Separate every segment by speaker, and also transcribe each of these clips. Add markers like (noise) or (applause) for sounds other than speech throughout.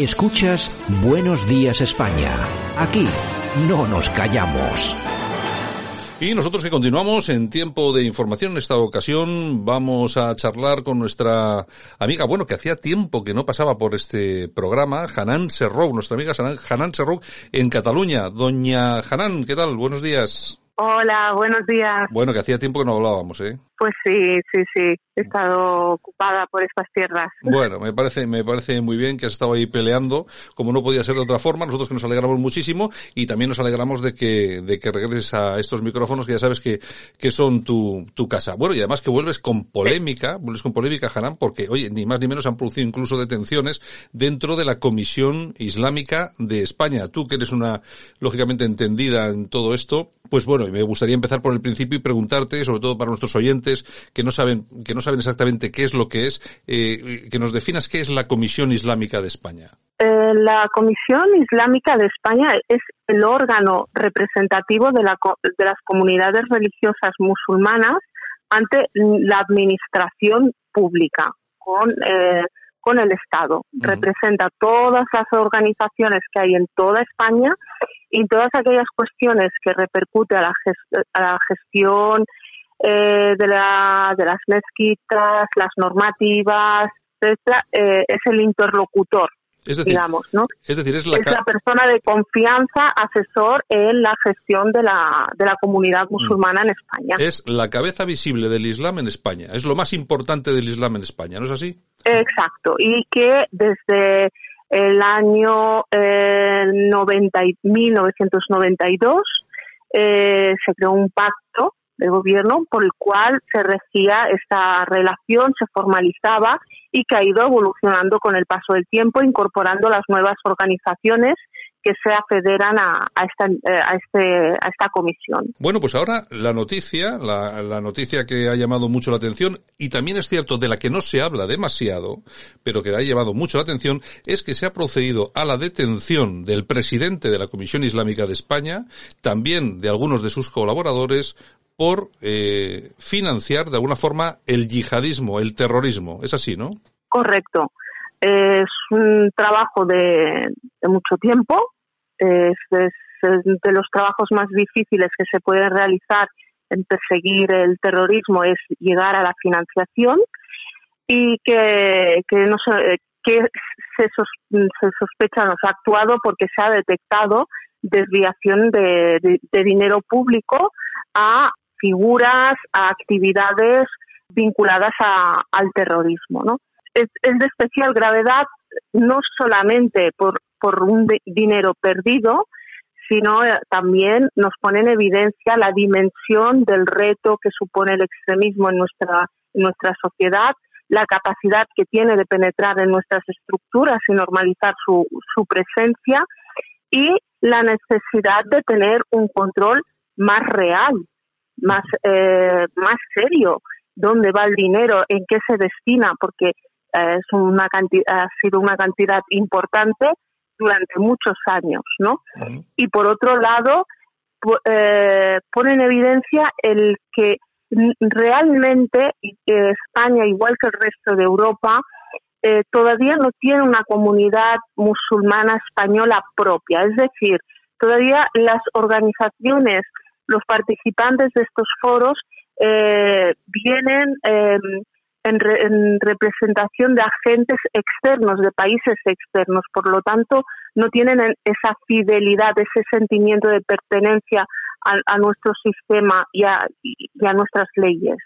Speaker 1: Escuchas Buenos Días España. Aquí no nos callamos.
Speaker 2: Y nosotros que continuamos en tiempo de información, en esta ocasión vamos a charlar con nuestra amiga, bueno, que hacía tiempo que no pasaba por este programa, Hanan Serrou, nuestra amiga Hanan Serrou en Cataluña. Doña Hanan, ¿qué tal? Buenos días.
Speaker 3: Hola, buenos días.
Speaker 2: Bueno, que hacía tiempo que no hablábamos, ¿eh?
Speaker 3: Pues sí, sí, sí. He estado ocupada por estas tierras. (laughs)
Speaker 2: Bueno, me parece, me parece muy bien que has estado ahí peleando, como no podía ser de otra forma. Nosotros que nos alegramos muchísimo y también nos alegramos de que, de que regreses a estos micrófonos que ya sabes que, que son tu, tu casa. Bueno, y además que vuelves con polémica, vuelves con polémica, Hanan, porque, oye, ni más ni menos han producido incluso detenciones dentro de la Comisión Islámica de España. Tú que eres una, lógicamente entendida en todo esto, pues bueno, me gustaría empezar por el principio y preguntarte, sobre todo para nuestros oyentes que no saben, que no saben exactamente qué es lo que es, eh, que nos definas qué es la Comisión Islámica de España.
Speaker 3: Eh, la Comisión Islámica de España es el órgano representativo de, la, de las comunidades religiosas musulmanas ante la administración pública con, eh, con el Estado. Representa todas las organizaciones que hay en toda España y todas aquellas cuestiones que repercute a la, a la gestión eh, de, la, de las mezquitas, las normativas, etcétera, eh, es el interlocutor, digamos, ¿no?
Speaker 2: Es decir, es la,
Speaker 3: persona de confianza, asesor en la gestión de la, de la comunidad mm. musulmana en España.
Speaker 2: Es la cabeza visible del Islam en España, es lo más importante del Islam en España, ¿no es así?
Speaker 3: Exacto, y que desde el año eh, 90 1992 eh, se creó un pacto de gobierno por el cual se regía esta relación, se formalizaba y que ha ido evolucionando con el paso del tiempo, incorporando las nuevas organizaciones que se afederan a, esta, eh, a, este, a esta comisión.
Speaker 2: Bueno, pues ahora la noticia, la, la, noticia que ha llamado mucho la atención, y también es cierto de la que no se habla demasiado, pero que ha llamado mucho la atención, es que se ha procedido a la detención del presidente de la Comisión Islámica de España, también de algunos de sus colaboradores, por eh, financiar de alguna forma el yihadismo, el terrorismo. Es así, ¿no?
Speaker 3: Correcto. Es un trabajo de, mucho tiempo. Es, de los trabajos más difíciles que se pueden realizar en perseguir el terrorismo es llegar a la financiación y que, que, no, que se, se sospecha, no se ha actuado porque se ha detectado desviación de, de dinero público a figuras, a actividades vinculadas al terrorismo. ¿no? Es, de especial gravedad no solamente por, por un dinero perdido, sino eh, también nos pone en evidencia la dimensión del reto que supone el extremismo en nuestra, en nuestra sociedad, la capacidad que tiene de penetrar en nuestras estructuras y normalizar su, su presencia y la necesidad de tener un control más real más, eh, más serio dónde va el dinero, en qué se destina, porque eh, es una cantidad, ha sido una cantidad importante durante muchos años, ¿no? Y por otro lado, eh, pone en evidencia el que realmente España, igual que el resto de Europa, eh, todavía no tiene una comunidad musulmana española propia. Es decir, todavía las organizaciones los participantes de estos foros eh, vienen em, en, representación de agentes externos, de países externos. Por lo tanto, no tienen esa fidelidad, ese sentimiento de pertenencia a, nuestro sistema y a, nuestras leyes.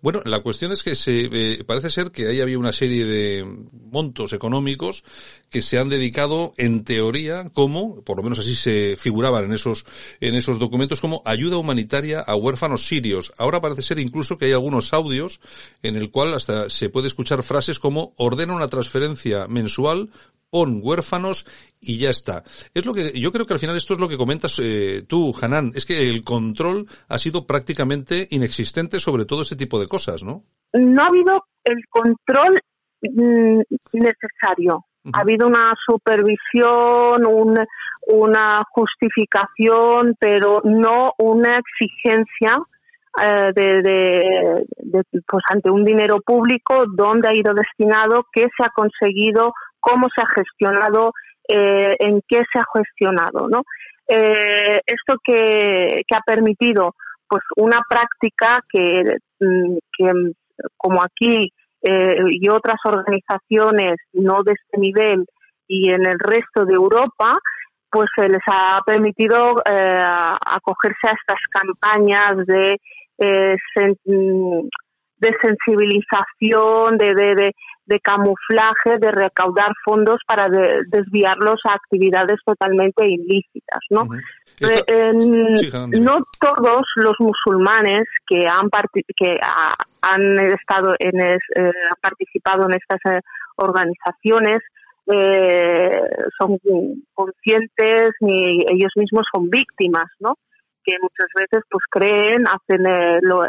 Speaker 2: Bueno, la cuestión es que se eh, parece ser que ahí había una serie de montos económicos que se han dedicado, en teoría, como, por lo menos así se figuraban en esos en esos documentos, como ayuda humanitaria a huérfanos sirios. Ahora parece ser incluso que hay algunos audios en el cual hasta se puede escuchar frases como ordena una transferencia mensual pon huérfanos y ya está. Es lo que yo creo que al final esto es lo que comentas eh, tú, Hanan, es que el control ha sido prácticamente inexistente sobre todo ese tipo de cosas, ¿no?
Speaker 3: No ha habido el control mm, necesario. Ha habido una supervisión, una justificación, pero no una exigencia eh, de, pues ante un dinero público, dónde ha ido destinado, qué se ha conseguido, cómo se ha gestionado, eh, en qué se ha gestionado, ¿no? Eh, esto que, ha permitido pues una práctica que, mm, que como aquí y otras organizaciones no de este nivel y en el resto de Europa, pues se les ha permitido acogerse a estas campañas de eh, de sensibilización, de, de, de, camuflaje, de recaudar fondos para desviarlos a actividades totalmente ilícitas, ¿no? Eh, no todos los musulmanes que han que han estado en eh, han participado en estas organizaciones son conscientes ni ellos mismos son víctimas, ¿no? que muchas veces pues creen, hacen eh, lo,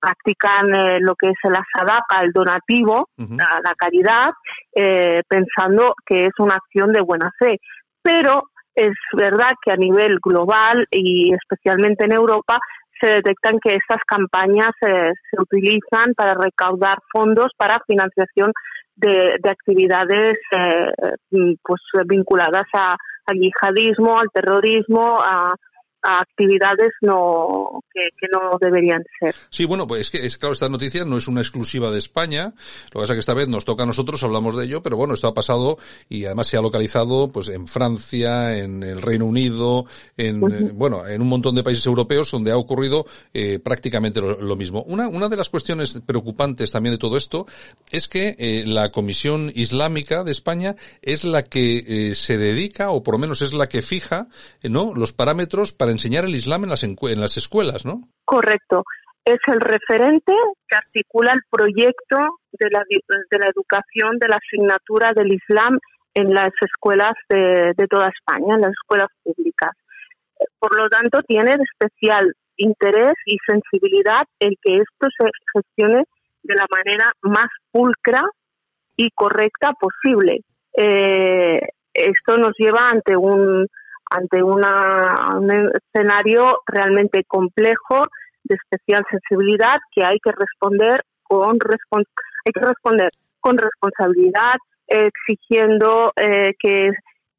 Speaker 3: practican eh, lo que es la sadaqa, el donativo, la, caridad, eh, pensando que es una acción de buena fe. Pero es verdad que a nivel global y especialmente en Europa se detectan que estas campañas se utilizan para recaudar fondos para financiación de, de actividades pues vinculadas a, al yihadismo, al terrorismo, a, a actividades no que, no deberían ser.
Speaker 2: Sí, bueno, pues es que es claro, esta noticia no es una exclusiva de España. Lo que pasa es que esta vez nos toca a nosotros, hablamos de ello, pero bueno, esto ha pasado y además se ha localizado pues en Francia, en el Reino Unido, en eh, bueno, en un montón de países europeos donde ha ocurrido eh, prácticamente lo, mismo. Una una de las cuestiones preocupantes también de todo esto es que eh, la Comisión Islámica de España es la que se dedica o por lo menos es la que fija, ¿no? los parámetros para enseñar el Islam en las, en las escuelas, ¿no?
Speaker 3: Correcto. Es el referente que articula el proyecto de la, de la educación de la asignatura del Islam en las escuelas de, de toda España, en las escuelas públicas. Por lo tanto, tiene especial interés y sensibilidad el que esto se gestione de la manera más pulcra y correcta posible. Eh, esto nos lleva ante un ante una, un escenario realmente complejo de especial sensibilidad que hay que responder con hay que responder con responsabilidad exigiendo eh, que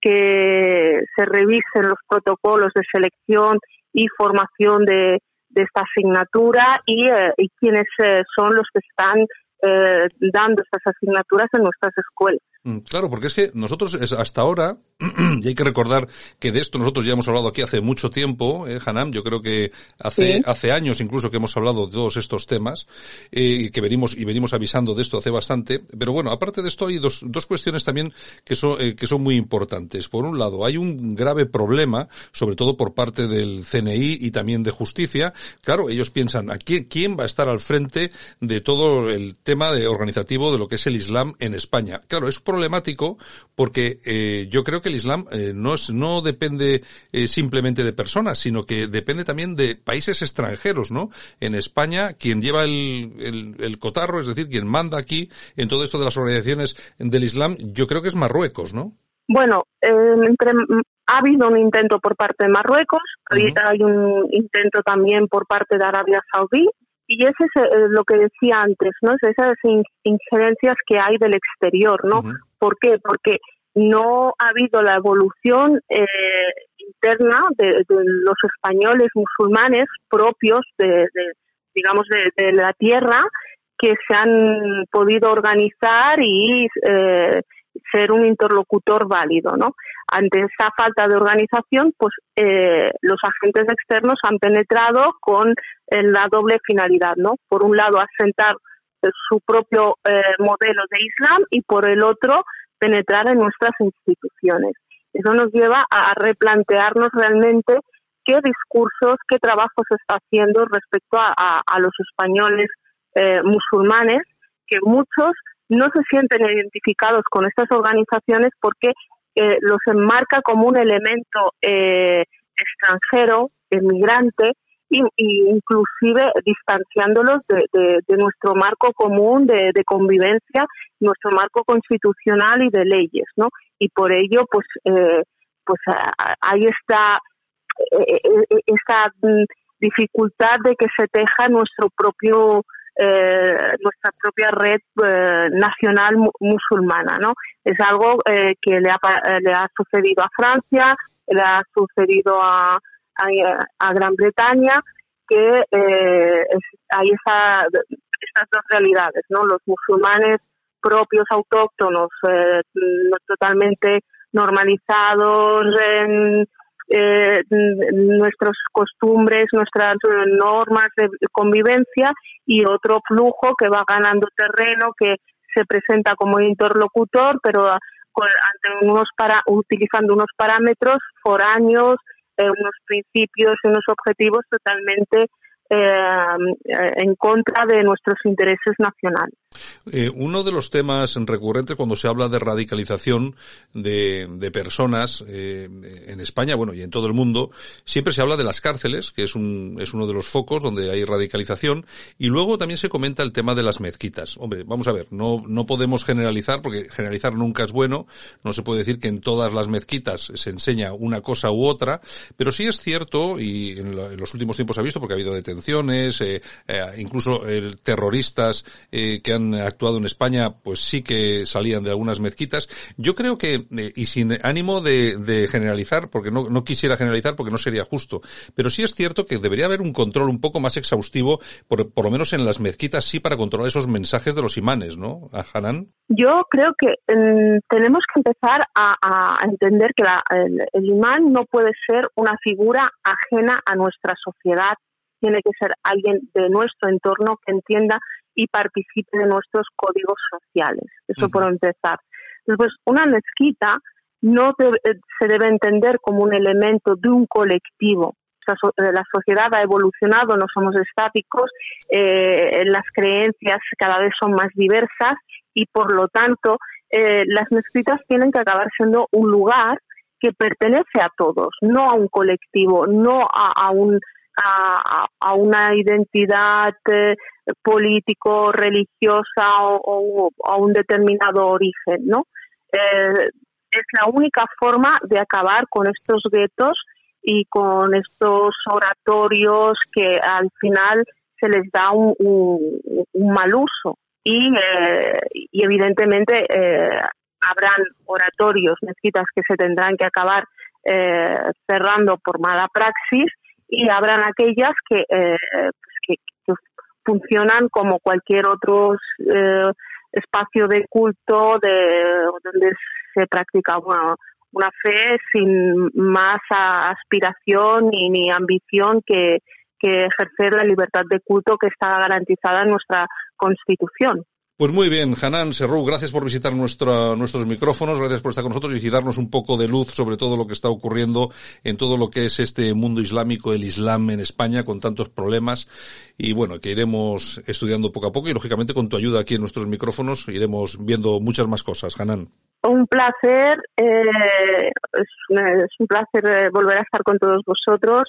Speaker 3: que se revisen los protocolos de selección y formación de, de esta asignatura y, eh, y quiénes eh, son los que están eh, dando estas asignaturas en nuestras escuelas.
Speaker 2: Mm, claro, porque es que nosotros hasta ahora, (clears throat) y hay que recordar que de esto nosotros ya hemos hablado aquí hace mucho tiempo, eh, Hanam, yo creo que hace, hace años incluso que hemos hablado de todos estos temas, eh, que venimos, y venimos avisando de esto hace bastante, pero bueno, aparte de esto hay dos, dos cuestiones también que son, eh, que son muy importantes. Por un lado, hay un grave problema, sobre todo por parte del CNI y también de justicia. Claro, ellos piensan, aquí, ¿quién va a estar al frente de todo el tema de organizativo de lo que es el Islam en España? Claro, es problemático porque eh, yo creo que el Islam eh, no, es, no depende eh, simplemente de personas, sino que depende también de países extranjeros, ¿no? En España, quien lleva el, el, cotarro, es decir, quien manda aquí en todo esto de las organizaciones del Islam, yo creo que es Marruecos, ¿no?
Speaker 3: Bueno, entre, ha habido un intento por parte de Marruecos, hay un intento también por parte de Arabia Saudí, y eso es eh, lo que decía antes, ¿no? Esas injerencias que hay del exterior, ¿no? ¿Por qué? Porque no ha habido la evolución eh, interna de, los españoles musulmanes propios de, digamos, de, la tierra que se han podido organizar y eh, ser un interlocutor válido, ¿no? Ante esa falta de organización, pues eh, los agentes externos han penetrado con eh, la doble finalidad, ¿no? Por un lado, asentar eh, su propio modelo de Islam y por el otro, penetrar en nuestras instituciones. Eso nos lleva a replantearnos realmente qué discursos, qué trabajo se está haciendo respecto a, a los españoles musulmanes, que muchos no se sienten identificados con estas organizaciones porque eh, los enmarca como un elemento eh, extranjero, emigrante, y, inclusive distanciándolos de, nuestro marco común de, convivencia, nuestro marco constitucional y de leyes, ¿no? Y por ello, pues, eh, pues hay esta, esta mm, dificultad de que se teja nuestro propio eh, nuestra propia red eh, nacional musulmana, ¿no? Es algo eh, que le ha, le ha sucedido a Francia, le ha sucedido a, a, Gran Bretaña, que hay esa, estas dos realidades, ¿no? Los musulmanes propios autóctonos totalmente normalizados en eh, nuestras costumbres, nuestras normas de convivencia y otro flujo que va ganando terreno, que se presenta como interlocutor, pero ante unos para, utilizando unos parámetros foráneos, eh, unos principios y unos objetivos totalmente en contra de nuestros intereses nacionales.
Speaker 2: Eh, uno de los temas recurrentes cuando se habla de radicalización de, de personas eh, en España, bueno, y en todo el mundo, siempre se habla de las cárceles, que es, un, es uno de los focos donde hay radicalización, y luego también se comenta el tema de las mezquitas. Hombre, vamos a ver, no, no podemos generalizar, porque generalizar nunca es bueno, no se puede decir que en todas las mezquitas se enseña una cosa u otra, pero sí es cierto, y en, los últimos tiempos se ha visto, porque ha habido detenciones, eh, eh incluso terroristas que han actuado en España, pues sí que salían de algunas mezquitas. Yo creo que, eh, y sin ánimo de, generalizar, porque no, quisiera generalizar porque no sería justo, pero sí es cierto que debería haber un control un poco más exhaustivo, por, por lo menos en las mezquitas sí, para controlar esos mensajes de los imanes, ¿no? ¿A Hanan?
Speaker 3: Yo creo que mm, tenemos que empezar a, entender que el imán no puede ser una figura ajena a nuestra sociedad tiene que ser alguien de nuestro entorno que entienda y participe de nuestros códigos sociales. Eso por empezar. Después, una mezquita no eh, se debe entender como un elemento de un colectivo. Eh, la sociedad ha evolucionado, no somos estáticos, eh, las creencias cada vez son más diversas y por lo tanto las mezquitas tienen que acabar siendo un lugar que pertenece a todos, no a un colectivo, no a, un a, una identidad político, religiosa o, a un determinado origen, ¿no? Eh, es la única forma de acabar con estos guetos y con estos oratorios que al final se les da un, mal uso. Y, eh, y evidentemente eh, habrán oratorios, mezquitas que se tendrán que acabar cerrando por mala praxis y habrán aquellas que, pues que, funcionan como cualquier otro eh, espacio de culto de donde se practica una, una fe sin más aspiración ni, ni ambición que, que ejercer la libertad de culto que está garantizada en nuestra Constitución.
Speaker 2: Pues muy bien, Hanan Serrou, gracias por visitar nuestra, nuestros micrófonos, gracias por estar con nosotros y darnos un poco de luz sobre todo lo que está ocurriendo en todo lo que es este mundo islámico, el Islam en España, con tantos problemas. Y bueno, que iremos estudiando poco a poco y lógicamente con tu ayuda aquí en nuestros micrófonos iremos viendo muchas más cosas. Hanan.
Speaker 3: Un placer, eh, es, un placer eh, volver a estar con todos vosotros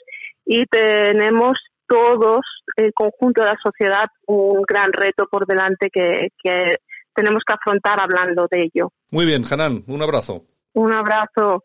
Speaker 3: y tenemos todos, el conjunto de la sociedad, un gran reto por delante que, que tenemos que afrontar hablando de ello.
Speaker 2: Muy bien, Hanan, un abrazo.
Speaker 3: Un abrazo.